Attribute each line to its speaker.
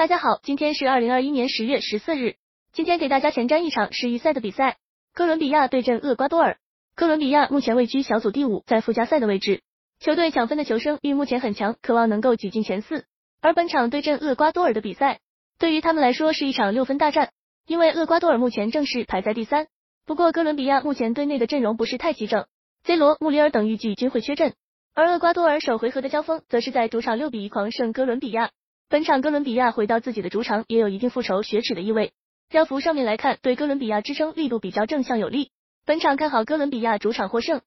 Speaker 1: 大家好，今天是二零二一年十月十四日。今天给大家前瞻一场世预赛的比赛，哥伦比亚对阵厄瓜多尔。哥伦比亚目前位居小组第五，在附加赛的位置，球队抢分的求生欲目前很强，渴望能够挤进前四。而本场对阵厄瓜多尔的比赛，对于他们来说是一场六分大战，因为厄瓜多尔目前正式排在第三。不过哥伦比亚目前队内的阵容不是太齐整，C 罗、穆里尔等预计均会缺阵。而厄瓜多尔首回合的交锋，则是在主场六比一狂胜哥伦比亚。本场哥伦比亚回到自己的主场，也有一定复仇雪耻的意味。让浮上面来看，对哥伦比亚支撑力度比较正向有利。本场看好哥伦比亚主场获胜。